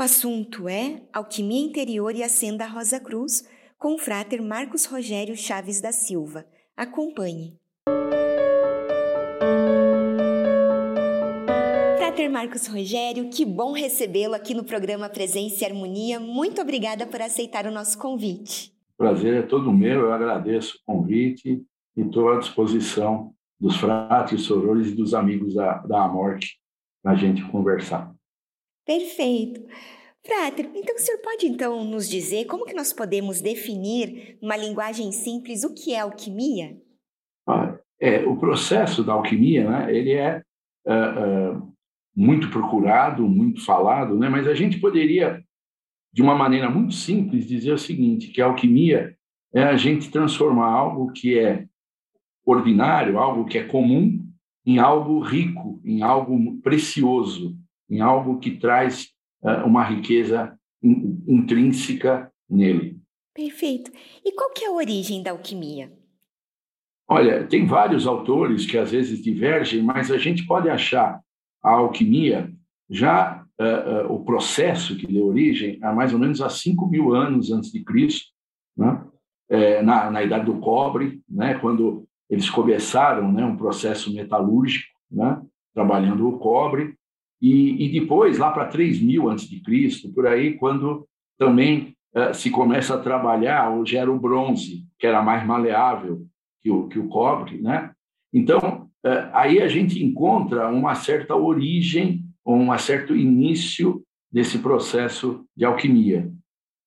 O assunto é Alquimia Interior e a Senda Rosa Cruz, com o fráter Marcos Rogério Chaves da Silva. Acompanhe. Fráter Marcos Rogério, que bom recebê-lo aqui no programa Presença e Harmonia. Muito obrigada por aceitar o nosso convite. Prazer é todo meu, eu agradeço o convite e estou à disposição dos fratres, sorores e dos amigos da, da Amorque para a gente conversar. Perfeito. Frater, então o senhor pode então nos dizer como que nós podemos definir, numa linguagem simples, o que é alquimia? Ah, é, o processo da alquimia, né, ele é uh, uh, muito procurado, muito falado, né? mas a gente poderia, de uma maneira muito simples, dizer o seguinte, que a alquimia é a gente transformar algo que é ordinário, algo que é comum, em algo rico, em algo precioso, em algo que traz uh, uma riqueza in, intrínseca nele. Perfeito. E qual que é a origem da alquimia? Olha, tem vários autores que às vezes divergem, mas a gente pode achar a alquimia, já uh, uh, o processo que deu origem a mais ou menos há 5 mil anos antes de Cristo, né? é, na, na idade do cobre, né? quando eles começaram né, um processo metalúrgico, né? trabalhando o cobre, e, e depois, lá para 3 mil antes de Cristo, por aí, quando também uh, se começa a trabalhar, hoje era o bronze, que era mais maleável que o, que o cobre, né? Então, é, aí a gente encontra uma certa origem, um certo início desse processo de alquimia.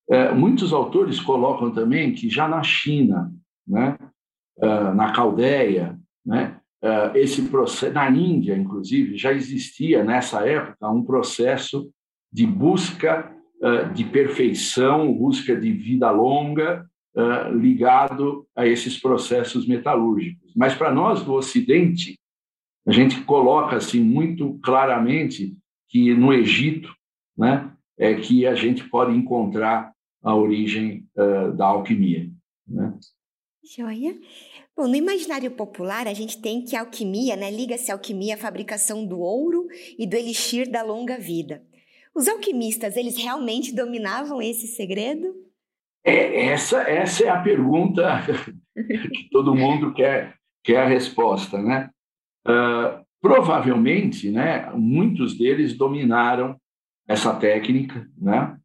É, muitos autores colocam também que já na China, né, na Caldeia, né, esse processo, na Índia, inclusive, já existia nessa época um processo de busca de perfeição, busca de vida longa, ligado a esses processos metalúrgicos. Mas para nós do Ocidente, a gente coloca assim muito claramente que no Egito, né, é que a gente pode encontrar a origem da alquimia. Né? Joia. Bom, no imaginário popular, a gente tem que a alquimia, né, liga-se à alquimia à fabricação do ouro e do elixir da longa vida. Os alquimistas, eles realmente dominavam esse segredo? É, essa, essa é a pergunta que todo mundo quer, que é a resposta, né? Uh, provavelmente, né, muitos deles dominaram essa técnica, né?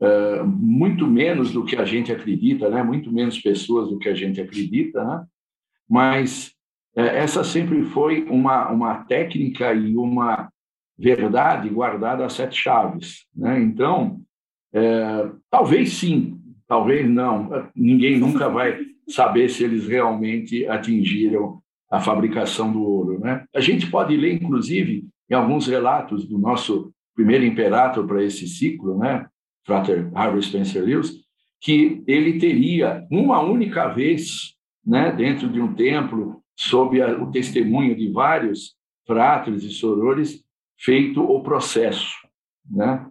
Uh, muito menos do que a gente acredita, né? Muito menos pessoas do que a gente acredita, né? Mas uh, essa sempre foi uma uma técnica e uma verdade guardada a sete chaves, né? Então, é, talvez sim, talvez não. Ninguém nunca vai saber se eles realmente atingiram a fabricação do ouro. Né? A gente pode ler, inclusive, em alguns relatos do nosso primeiro imperator para esse ciclo, né, Frater Harvey Spencer Lewis, que ele teria uma única vez, né, dentro de um templo, sob a, o testemunho de vários fratres e sorores, feito o processo, né?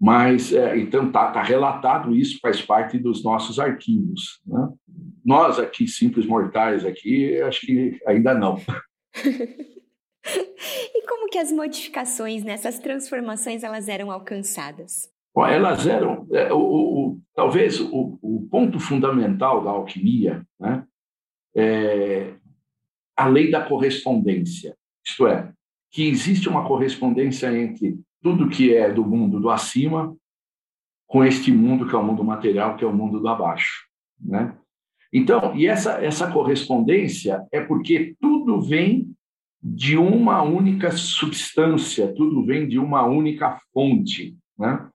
Mas, é, então, está tá relatado isso, faz parte dos nossos arquivos. Né? Nós aqui, simples mortais aqui, acho que ainda não. e como que as modificações nessas transformações elas eram alcançadas? Bom, elas eram, é, o, o, talvez o, o, ponto fundamental da alquimia, né, é a lei da correspondência, isto é, que existe uma correspondência entre tudo que é do mundo do acima com este mundo que é o mundo material, que é o mundo do abaixo, né? Então, e essa essa correspondência é porque tudo vem de uma única substância, tudo vem de uma única fonte, né?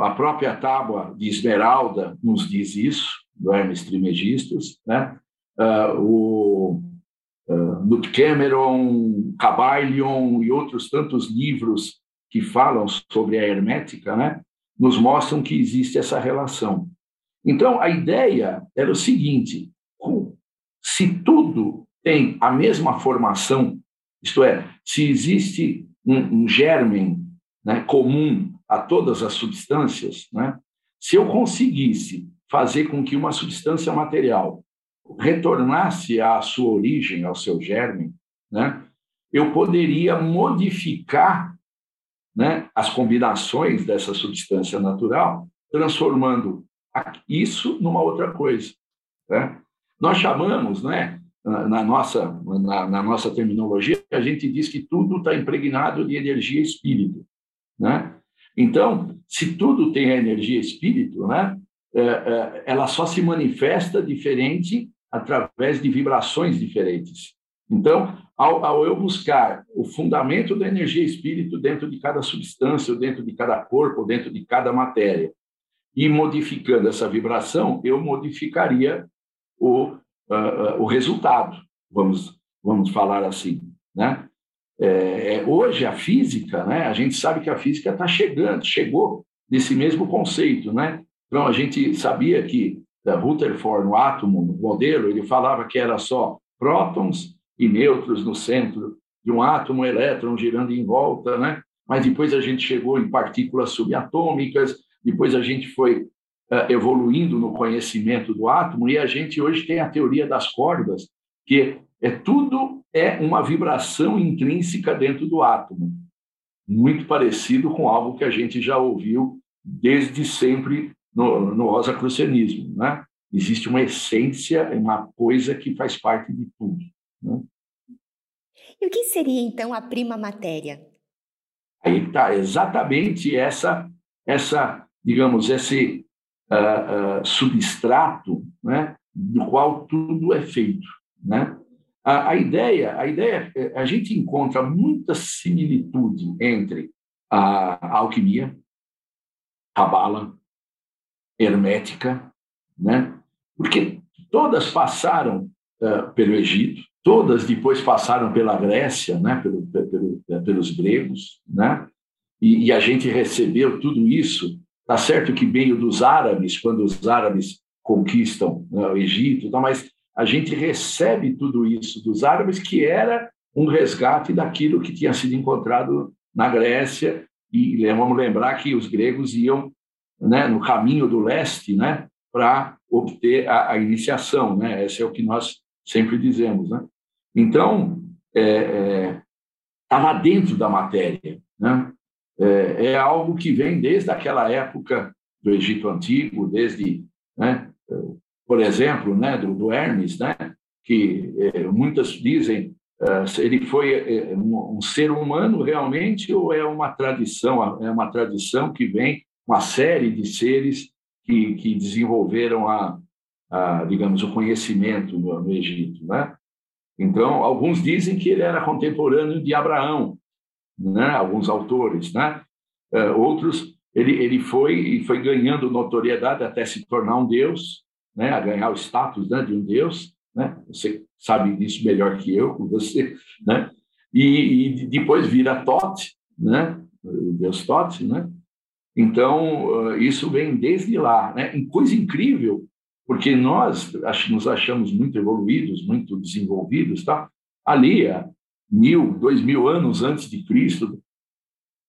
A própria tábua de Esmeralda nos diz isso, do Hermes Trismegistus, né? Uh, o uh, Cameron, Caballion e outros tantos livros que falam sobre a hermética, né, nos mostram que existe essa relação. Então, a ideia era o seguinte: se tudo tem a mesma formação, isto é, se existe um, um germen né, comum a todas as substâncias, né, se eu conseguisse fazer com que uma substância material retornasse à sua origem, ao seu germen, né, eu poderia modificar né, as combinações dessa substância natural, transformando isso numa outra coisa. Né? Nós chamamos, né, na, nossa, na, na, nossa terminologia, a gente diz que tudo está impregnado de energia espírito. Né? Então, se tudo tem a energia espírito, né, é, é, ela só se manifesta diferente através de vibrações diferentes. Então, ao, ao, eu buscar o fundamento da energia espírito dentro de cada substância, dentro de cada corpo, dentro de cada matéria, e modificando essa vibração, eu modificaria o, uh, o resultado, vamos, vamos falar assim. Né? É, hoje, a física, né, a gente sabe que a física está chegando, chegou nesse mesmo conceito. Né? Então, a gente sabia que Rutherford, no átomo, no modelo, ele falava que era só prótons e nêutrons no centro de um átomo, um elétron girando em volta, né? Mas depois a gente chegou em partículas subatômicas, depois a gente foi uh, evoluindo no conhecimento do átomo e a gente hoje tem a teoria das cordas, que é tudo é uma vibração intrínseca dentro do átomo, muito parecido com algo que a gente já ouviu desde sempre no, no rosacrucianismo, né? Existe uma essência, uma coisa que faz parte de tudo. Né? E o que seria então a prima matéria? Aí está exatamente essa, essa, digamos, esse uh, uh, substrato, né, do qual tudo é feito, né? A, a ideia, a ideia, a gente encontra muita similitude entre a, a alquimia, a bala, hermética, né? Porque todas passaram uh, pelo Egito, todas depois passaram pela Grécia, né, pelo, pelo, pelos gregos, né, e, e, a gente recebeu tudo isso. Tá certo que veio dos árabes, quando os árabes conquistam né, o Egito, tá, mas a gente recebe tudo isso dos árabes, que era um resgate daquilo que tinha sido encontrado na Grécia. E vamos lembrar que os gregos iam né, no caminho do leste né, para obter a, a iniciação. Né? Esse é o que nós sempre dizemos. Né? Então, está é, é, dentro da matéria. Né? É, é, algo que vem desde aquela época do Egito Antigo, desde, né, por exemplo, né, do, do Hermes, né, que é, muitas dizem se ele foi é, um, ser humano realmente ou é uma tradição, é uma tradição que vem uma série de seres que, que desenvolveram a, a, digamos, o conhecimento no, no Egito, né? Então, alguns dizem que ele era contemporâneo de Abraão, né? alguns autores. Né? Uh, outros, ele, ele foi, foi ganhando notoriedade até se tornar um deus, né? a ganhar o status né? de um deus. Né? Você sabe disso melhor que eu, você. Né? E, e depois vira Tote, né? o deus Tote. Né? Então, uh, isso vem desde lá. Né? Coisa incrível porque nós nos achamos muito evoluídos, muito desenvolvidos, tá? Ali, há mil, dois mil anos antes de Cristo,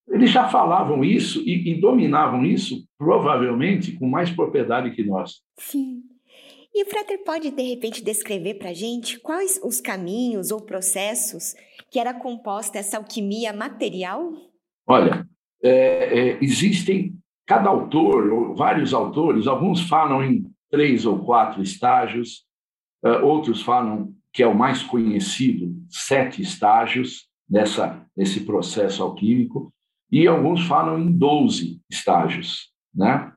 eles já falavam isso e, e dominavam isso, provavelmente, com mais propriedade que nós. Sim. E o Frater pode, de repente, descrever para a gente quais os caminhos ou processos que era composta essa alquimia material? Olha, é, é, existem, cada autor, vários autores, alguns falam em três ou quatro estágios, uh, outros falam que é o mais conhecido, sete estágios nessa, nesse processo alquímico, e alguns falam em 12 estágios. Né?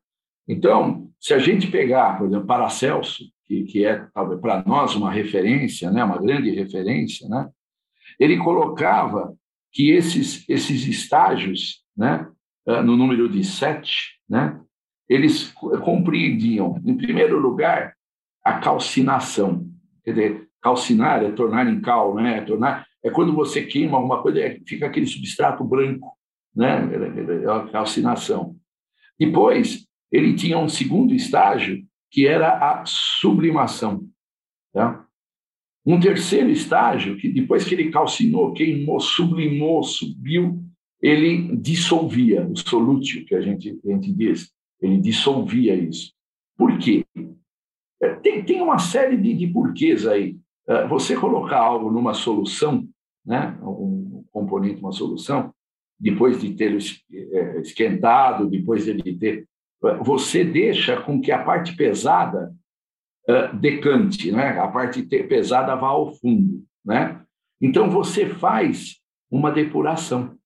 Então, se a gente pegar, por exemplo, Paracelso, que, que é para nós uma referência, né, uma grande referência, né, ele colocava que esses, esses estágios, né, no número de sete, né, eles compreendiam, em primeiro lugar, a calcinação. Quer dizer, calcinar é tornar em cal, né? É, tornar, é quando você queima alguma coisa, é, fica aquele substrato branco, né? É a calcinação. Depois, ele tinha um segundo estágio, que era a sublimação. Tá? Um terceiro estágio, que depois que ele calcinou, queimou, sublimou, subiu, ele dissolvia, o solútil, que a gente, a gente diz. Ele dissolvia isso. Por quê? É, tem, tem uma série de, de porquês aí. É, você colocar algo numa solução, né, um componente, uma solução, depois de ter é, esquentado, depois de ter. Você deixa com que a parte pesada decante, né? a parte pesada vá ao fundo. Né? Então, você faz uma depuração.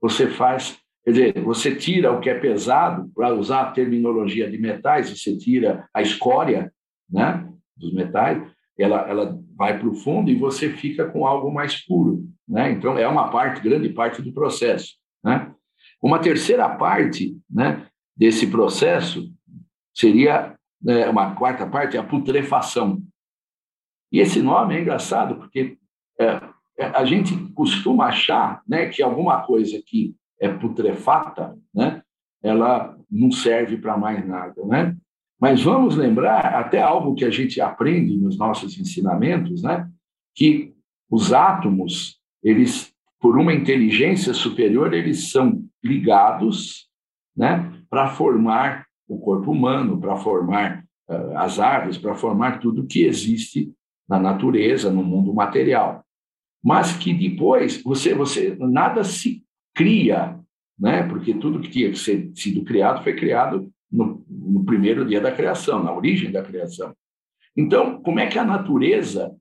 Você faz, quer dizer, você tira o que é pesado, para usar a terminologia de metais, você tira a escória né, dos metais, ela, ela vai para o fundo e você fica com algo mais puro. Né? Então, é uma parte, grande parte do processo. Né? Uma terceira parte né, desse processo seria, né, uma quarta parte, a putrefação. E esse nome é engraçado, porque é, é, a gente costuma achar né, que alguma coisa que é putrefata, né, ela não serve para mais nada. Né? Mas vamos lembrar, até algo que a gente aprende nos nossos ensinamentos, né, que os átomos, eles, por uma inteligência superior, eles são ligados né, para formar o corpo humano, para formar uh, as árvores, para formar tudo que existe na natureza, no mundo material mas que depois você, você nada se cria, né? porque tudo que tinha ser sido criado foi criado no, no primeiro dia da criação, na origem da criação. Então, como é que a natureza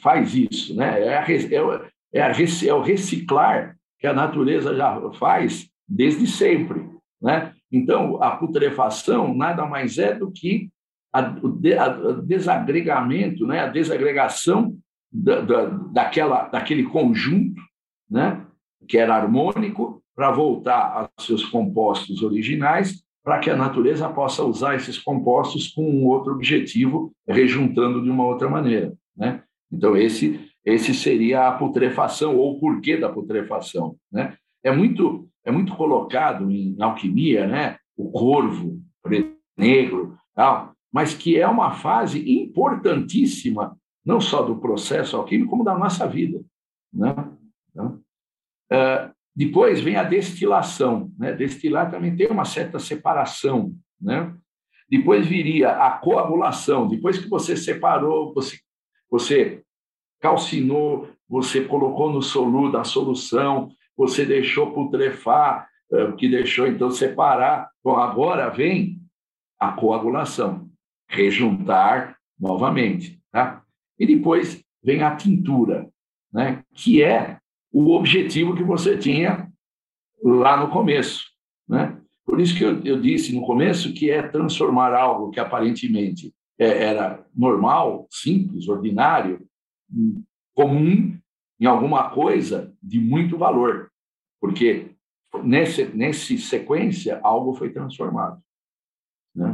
faz isso? Né? É, a, é, o, é, a, é o reciclar que a natureza já faz desde sempre. Né? Então, a putrefação nada mais é do que a, o desagregamento, né? a desagregação da, da, daquela, daquele conjunto, né, que era harmônico, para voltar aos seus compostos originais, para que a natureza possa usar esses compostos com um outro objetivo, rejuntando de uma outra maneira. Né? Então, esse, esse seria a putrefação, ou o porquê da putrefação. Né? É, muito, é muito colocado em alquimia né? o corvo, preto, negro, tal, mas que é uma fase importantíssima não só do processo alquímico, como da nossa vida. Né? Então, uh, depois vem a destilação. Né? Destilar também tem uma certa separação. Né? Depois viria a coagulação. Depois que você separou, você, você calcinou, você colocou no soludo a solução, você deixou putrefar, o que deixou então separar. Bom, agora vem a coagulação, rejuntar novamente. Tá? E depois vem a tintura, né? que é o objetivo que você tinha lá no começo. Né? Por isso que eu, eu disse no começo que é transformar algo que aparentemente é, era normal, simples, ordinário, comum, em alguma coisa de muito valor, porque nesse, nesse sequência algo foi transformado. Né?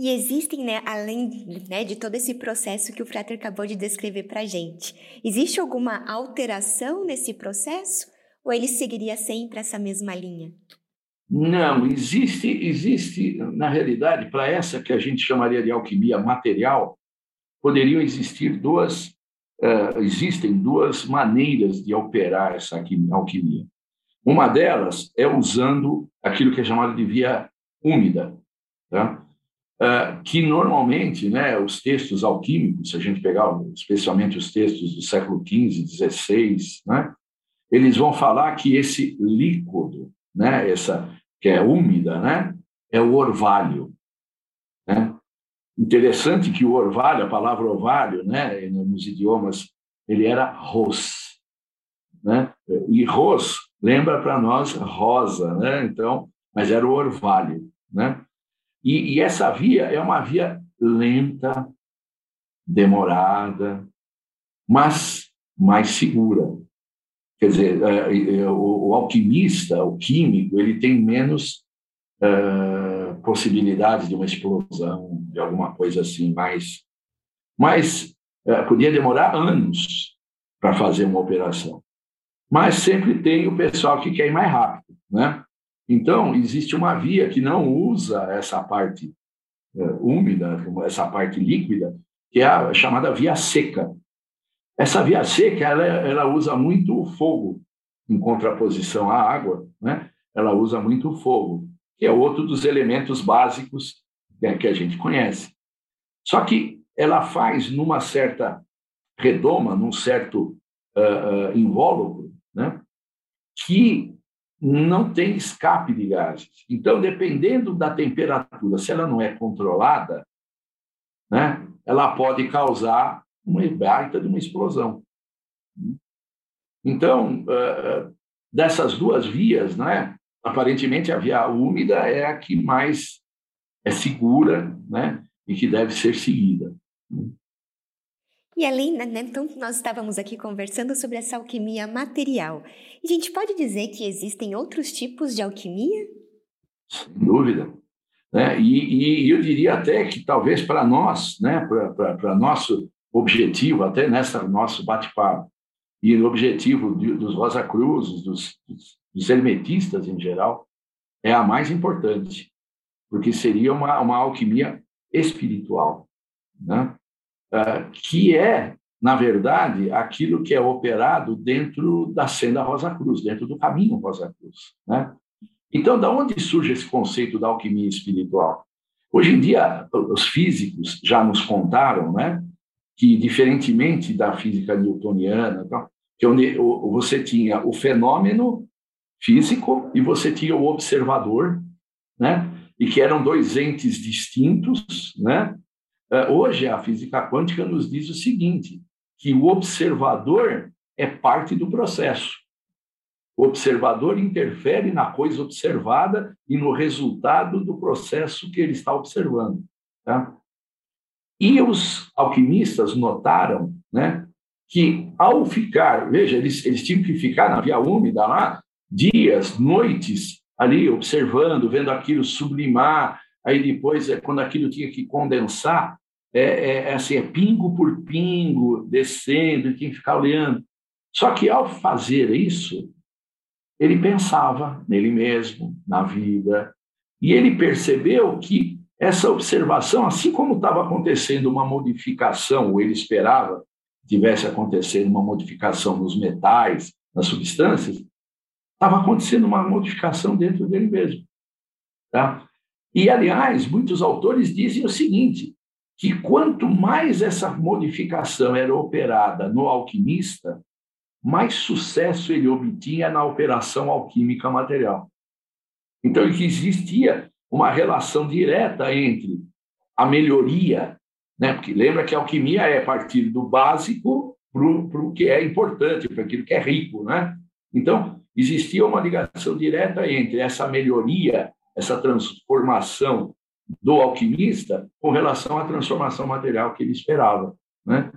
E existem, né, além né, de todo esse processo que o Frater acabou de descrever para a gente, existe alguma alteração nesse processo? Ou ele seguiria sempre essa mesma linha? Não, existe, existe na realidade, para essa que a gente chamaria de alquimia material, poderiam existir duas, uh, existem duas maneiras de operar essa alquimia. Uma delas é usando aquilo que é chamado de via úmida, tá? Ah, que normalmente, né, os textos alquímicos, se a gente pegar especialmente os textos do século XV, XVI, né, eles vão falar que esse líquido, né, essa que é úmida, né, é o orvalho. Né? Interessante que o orvalho, a palavra orvalho, né, nos idiomas, ele era ros, né? E ros lembra para nós rosa, né? Então, mas era o orvalho, né? E, e essa via é uma via lenta, demorada, mas mais segura. Quer dizer, é, é, o, alquimista, o químico, ele tem menos uh, possibilidade de uma explosão, de alguma coisa assim, mais. Mas uh, podia demorar anos para fazer uma operação. Mas sempre tem o pessoal que quer ir mais rápido, né? Então, existe uma via que não usa essa parte é, úmida, essa parte líquida, que é a chamada via seca. Essa via seca, ela, ela usa muito o fogo, em contraposição à água, né? ela usa muito o fogo, que é outro dos elementos básicos né, que a gente conhece. Só que ela faz numa certa redoma, num certo uh, uh, invólucro, né? que não tem escape de gases. Então, dependendo da temperatura, se ela não é controlada, né, ela pode causar uma baita de uma explosão. Então, dessas duas vias, né, aparentemente a via úmida é a que mais é segura né, e que deve ser seguida. E além, né, né, então, nós estávamos aqui conversando sobre essa alquimia material. E a gente pode dizer que existem outros tipos de alquimia? Sem dúvida. Né? E, e eu diria até que talvez para nós, né, para nosso objetivo, até nessa nosso bate-papo, e o objetivo de, dos Rosa Cruzes, dos, dos hermetistas em geral, é a mais importante, porque seria uma, uma alquimia espiritual. Né? Uh, que é, na verdade, aquilo que é operado dentro da senda Rosa Cruz, dentro do caminho Rosa Cruz. Né? Então, da onde surge esse conceito da alquimia espiritual? Hoje em dia, os físicos já nos contaram né, que, diferentemente da física newtoniana, que onde você tinha o fenômeno físico e você tinha o observador, né? E que eram dois entes distintos, né? É, hoje, a física quântica nos diz o seguinte: que o observador é parte do processo. O observador interfere na coisa observada e no resultado do processo que ele está observando. Tá? E os alquimistas notaram né, que, ao ficar, veja, eles, eles tinham que ficar na via úmida lá, dias, noites, ali observando, vendo aquilo sublimar, aí depois, é, quando aquilo tinha que condensar, é, é, é, assim, é pingo por pingo, descendo, tinha que ficar olhando. Só que ao fazer isso, ele pensava nele mesmo, na vida, e ele percebeu que essa observação, assim como estava acontecendo uma modificação, ou ele esperava que tivesse acontecendo uma modificação nos metais, nas substâncias, estava acontecendo uma modificação dentro dele mesmo. Tá? E, aliás, muitos autores dizem o seguinte: que quanto mais essa modificação era operada no alquimista, mais sucesso ele obtinha na operação alquímica material. Então, que existia uma relação direta entre a melhoria, né? porque lembra que a alquimia é partir do básico para o que é importante, para aquilo que é rico. Né? Então, existia uma ligação direta entre essa melhoria, essa transformação do alquimista com relação à transformação material que ele esperava. Né?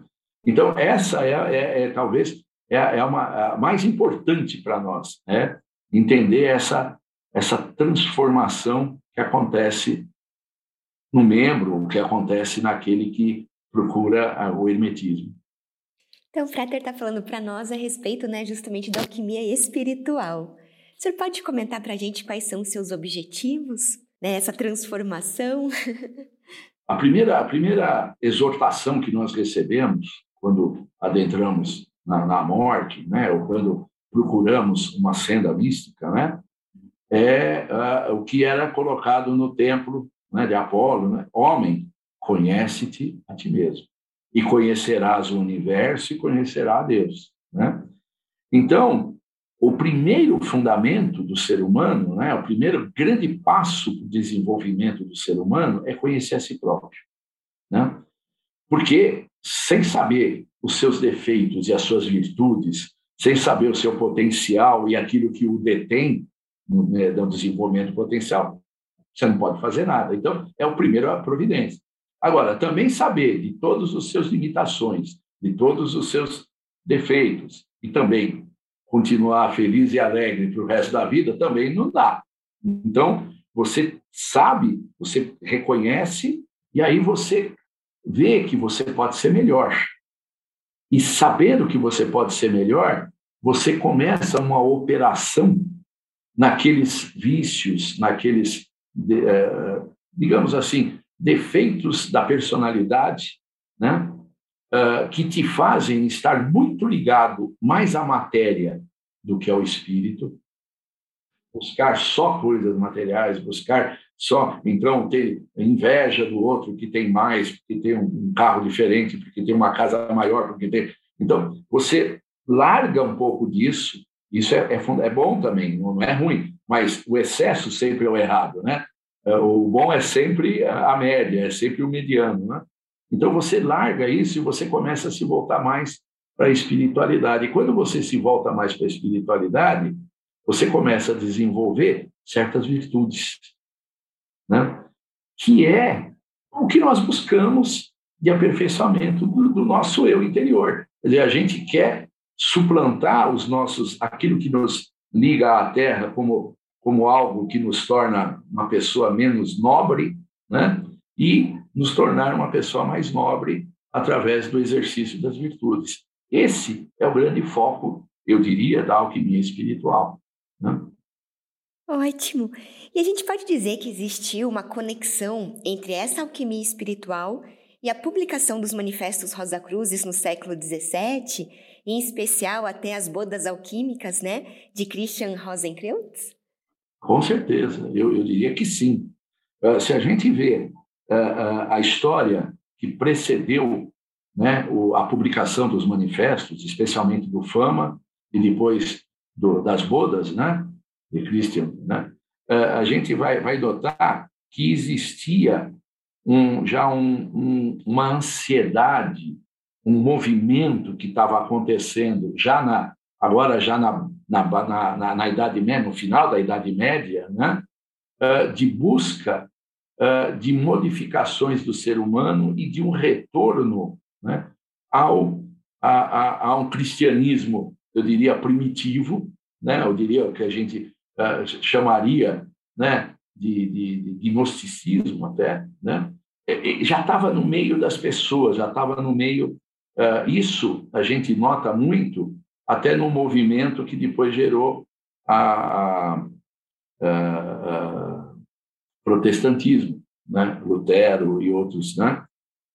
Então, essa é, é, é talvez é, é uma a mais importante para nós, né? entender essa, essa transformação que acontece no membro, que acontece naquele que procura o hermetismo. Então, o Frater está falando para nós a respeito né, justamente da alquimia espiritual. O senhor pode comentar para a gente quais são os seus objetivos né, essa transformação? A primeira, a primeira exortação que nós recebemos quando adentramos na, na morte, né, ou quando procuramos uma senda mística, né, é uh, o que era colocado no templo né, de Apolo, né? Homem, conhece-te a ti mesmo e conhecerás o universo e conhecerá a Deus, né? Então, o primeiro fundamento do ser humano, né, o primeiro grande passo para o desenvolvimento do ser humano é conhecer a si próprio. Né? Porque sem saber os seus defeitos e as suas virtudes, sem saber o seu potencial e aquilo que o detém no, né, desenvolvimento potencial, você não pode fazer nada. Então, é o primeiro a providência. Agora, também saber de todas as suas limitações, de todos os seus defeitos, e também continuar feliz e alegre para o resto da vida também não dá. Então, você sabe, você reconhece, e aí você vê que você pode ser melhor. E sabendo que você pode ser melhor, você começa uma operação naqueles vícios, naqueles, eh, digamos assim, defeitos da personalidade, né? Uh, que te fazem estar muito ligado mais à matéria do que ao espírito, buscar só coisas materiais, buscar só, então, ter inveja do outro que tem mais, porque tem um carro diferente, porque tem uma casa maior, porque tem. Então, você larga um pouco disso Isso é, é, é bom também, não é ruim, mas o excesso sempre é o errado, né? É, o bom é sempre a média, é sempre o mediano, né? Então você larga isso e você começa a se voltar mais para a espiritualidade. E quando você se volta mais para a espiritualidade, você começa a desenvolver certas virtudes, né? Que é o que nós buscamos de aperfeiçoamento do, do nosso eu interior. Quer dizer, a gente quer suplantar os nossos, aquilo que nos liga à Terra como, como algo que nos torna uma pessoa menos nobre, né? e nos tornar uma pessoa mais nobre através do exercício das virtudes. Esse é o grande foco, eu diria, da alquimia espiritual. Né? Ótimo! E a gente pode dizer que existiu uma conexão entre essa alquimia espiritual e a publicação dos manifestos Rosa Cruzes no século XVII, em especial até as bodas alquímicas, né, de Christian Rosenkreutz? Com certeza, eu, eu diria que sim. Uh, se a gente vê a história que precedeu né, a publicação dos manifestos, especialmente do Fama e depois do, das bodas, né, de Christian, né, a gente vai, vai notar que existia um, já um, um, uma ansiedade, um movimento que estava acontecendo já na agora já na, na, na, na, Idade Média, no final da Idade Média, né? De busca de modificações do ser humano e de um retorno né? ao a, a, um cristianismo, eu diria primitivo, né? Eu diria que a gente uh, chamaria, né? de, de, de gnosticismo até, né? já estava no meio das pessoas, já estava no meio. Uh, isso a gente nota muito até no movimento que depois gerou a, a, a protestantismo, né? Lutero e outros, né?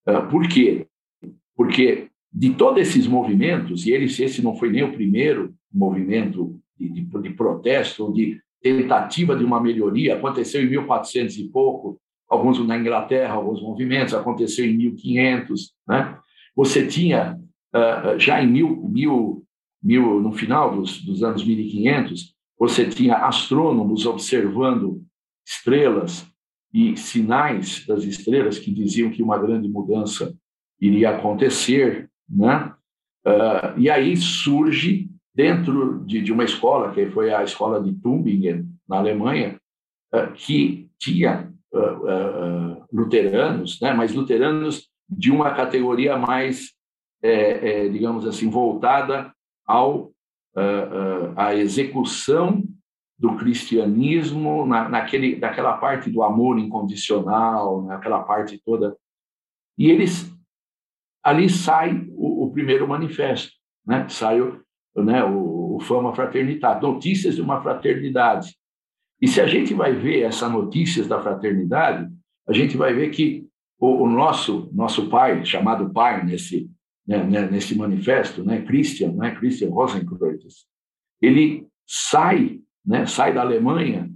Uh, por quê? Porque de todos esses movimentos, e eles, esse não foi nem o primeiro movimento de, de, de protesto ou de tentativa de uma melhoria, aconteceu em 1400 e pouco, alguns na Inglaterra, alguns movimentos, aconteceu em 1500, né? Você tinha, uh, já em mil, mil, mil, no final dos, dos anos 1500, você tinha astrônomos observando estrelas e sinais das estrelas que diziam que uma grande mudança iria acontecer, né? Uh, e aí surge dentro de, de, uma escola, que foi a escola de Tübingen, na Alemanha, uh, que tinha uh, luteranos, né? mas luteranos de uma categoria mais, é, é, digamos assim, voltada ao a execução do cristianismo na, naquele, naquela parte do amor incondicional, naquela parte toda. E eles ali sai o, o primeiro manifesto, né? Sai o, né, o, o Fama Fraternidade, notícias de uma fraternidade. E se a gente vai ver essas notícias da fraternidade, a gente vai ver que o, o nosso nosso pai, chamado pai nesse né, né, nesse manifesto, né, Christian, né, Christian Rosenkreuz, ele sai, né, sai da Alemanha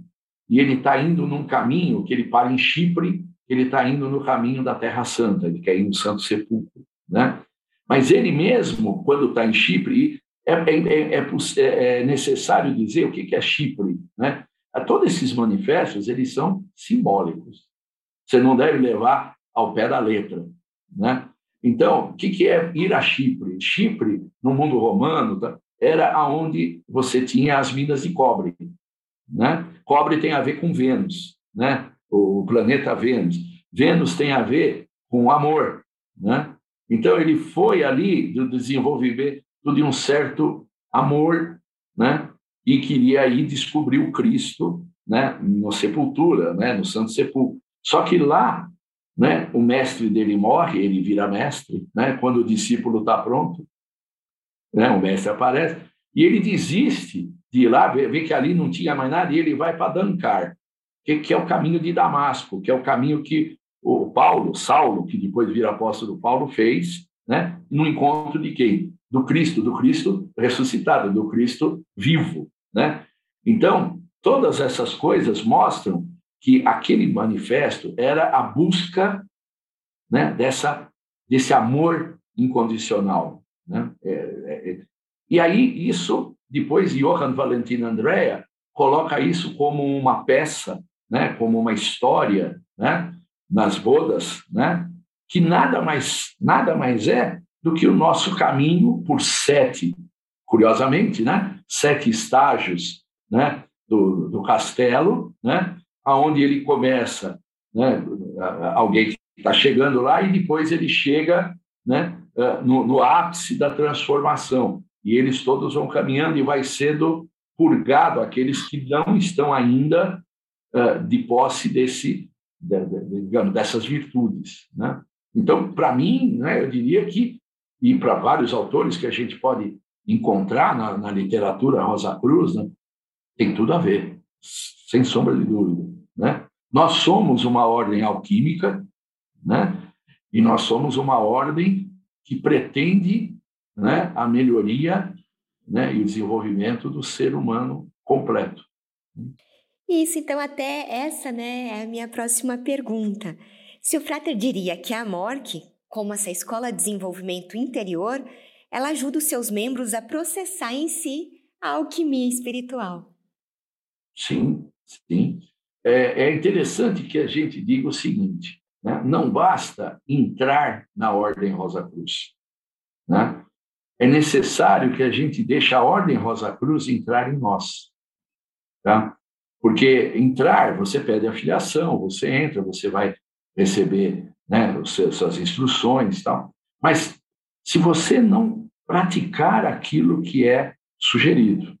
e ele está indo num caminho que ele para em Chipre, ele está indo no caminho da Terra Santa, ele quer ir no Santo Sepulcro, né? Mas ele mesmo, quando está em Chipre, é, é, é, é, necessário dizer o que é Chipre, né? Todos esses manifestos, eles são simbólicos. Você não deve levar ao pé da letra, né? Então, o que é ir a Chipre? Chipre, no mundo romano, tá, era aonde você tinha as minas de cobre, né? Cobre tem a ver com Vênus, né? O planeta Vênus. Vênus tem a ver com amor, né? Então ele foi ali do desenvolvimento de um certo amor, né? e queria aí descobrir o Cristo, né, na sepultura, né, no Santo Sepulcro. Só que lá, né, o mestre dele morre, ele vira mestre, né, quando o discípulo está pronto, né, o mestre aparece e ele desiste de ir lá ver, ver que ali não tinha mais nada e ele vai para Dancar, que, que é o caminho de Damasco, que é o caminho que o Paulo, Saulo, que depois vira apóstolo Paulo, fez, né, no encontro de quem? Do Cristo, do Cristo ressuscitado, do Cristo vivo, né? Então, todas essas coisas mostram que aquele manifesto era a busca né, dessa, desse amor incondicional. Né? É, é, é. e aí isso depois Johann Valentin Andrea coloca isso como uma peça, né, como uma história, né, nas bodas, né, que nada mais nada mais é do que o nosso caminho por sete, curiosamente, né, sete estágios, né, do, do castelo, né, aonde ele começa, né, alguém que está chegando lá e depois ele chega, né, no, no ápice da transformação e eles todos vão caminhando e vai sendo purgado aqueles que não estão ainda uh, de posse desse, de, de, digamos, dessas virtudes, né? Então, para mim, né, eu diria que e para vários autores que a gente pode encontrar na, na literatura Rosa Cruz, né, tem tudo a ver, sem sombra de dúvida. Né? Nós somos uma ordem alquímica, né? E nós somos uma ordem que pretende né, a melhoria né, e o desenvolvimento do ser humano completo. Isso, então até essa né, é a minha próxima pergunta. Se o Frater diria que a MORC, como essa escola de desenvolvimento interior, ela ajuda os seus membros a processar em si a alquimia espiritual. Sim, sim. É, é interessante que a gente diga o seguinte: né? não basta entrar na Ordem Rosa Cruz. Né? É necessário que a gente deixe a Ordem Rosa Cruz entrar em nós. Tá? Porque entrar, você pede a filiação, você entra, você vai receber né, os seus, suas instruções tal. Mas se você não praticar aquilo que é sugerido,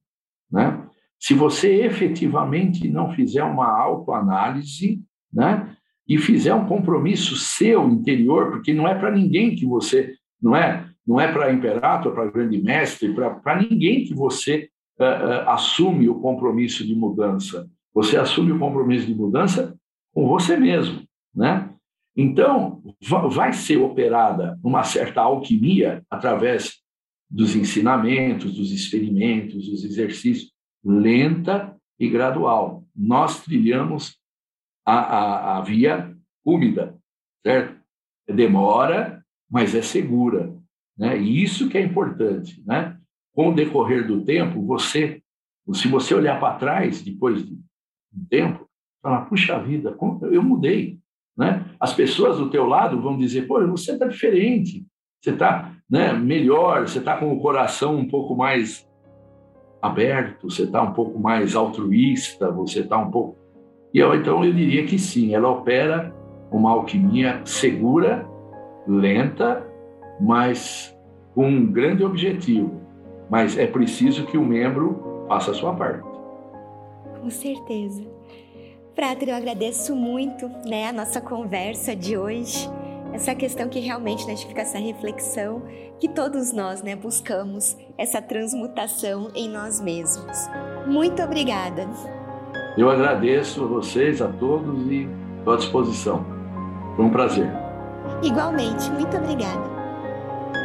né? se você efetivamente não fizer uma autoanálise né, e fizer um compromisso seu interior, porque não é para ninguém que você, não é, não é para imperator, para grande mestre, para ninguém que você uh, uh, assume o compromisso de mudança. Você assume o compromisso de mudança com você mesmo, né? Então, vai ser operada uma certa alquimia através dos ensinamentos, dos experimentos, dos exercícios, lenta e gradual. Nós trilhamos a, a, a via úmida, certo? Demora, mas é segura. Né? E isso que é importante. Né? Com o decorrer do tempo, você, se você olhar para trás, depois de um tempo, falar, puxa vida, eu mudei. Né? As pessoas do teu lado vão dizer, pô, você está diferente, você está né, melhor, você está com o coração um pouco mais aberto, você está um pouco mais altruísta, você está um pouco... E eu, então eu diria que sim, ela opera uma alquimia segura, lenta, mas com um grande objetivo. Mas é preciso que o membro faça a sua parte. Com certeza. Frater, eu agradeço muito né, a nossa conversa de hoje, essa questão que realmente né, fica essa reflexão que todos nós né, buscamos, essa transmutação em nós mesmos. Muito obrigada. Eu agradeço a vocês, a todos e estou à disposição. Foi um prazer. Igualmente, muito obrigada.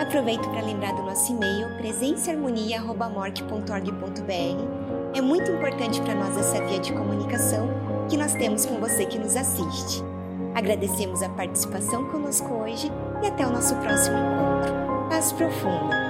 Aproveito para lembrar do nosso e-mail presenceharmonia.morg.org.br. É muito importante para nós essa via de comunicação que nós temos com você que nos assiste. Agradecemos a participação conosco hoje e até o nosso próximo encontro. Paz profunda.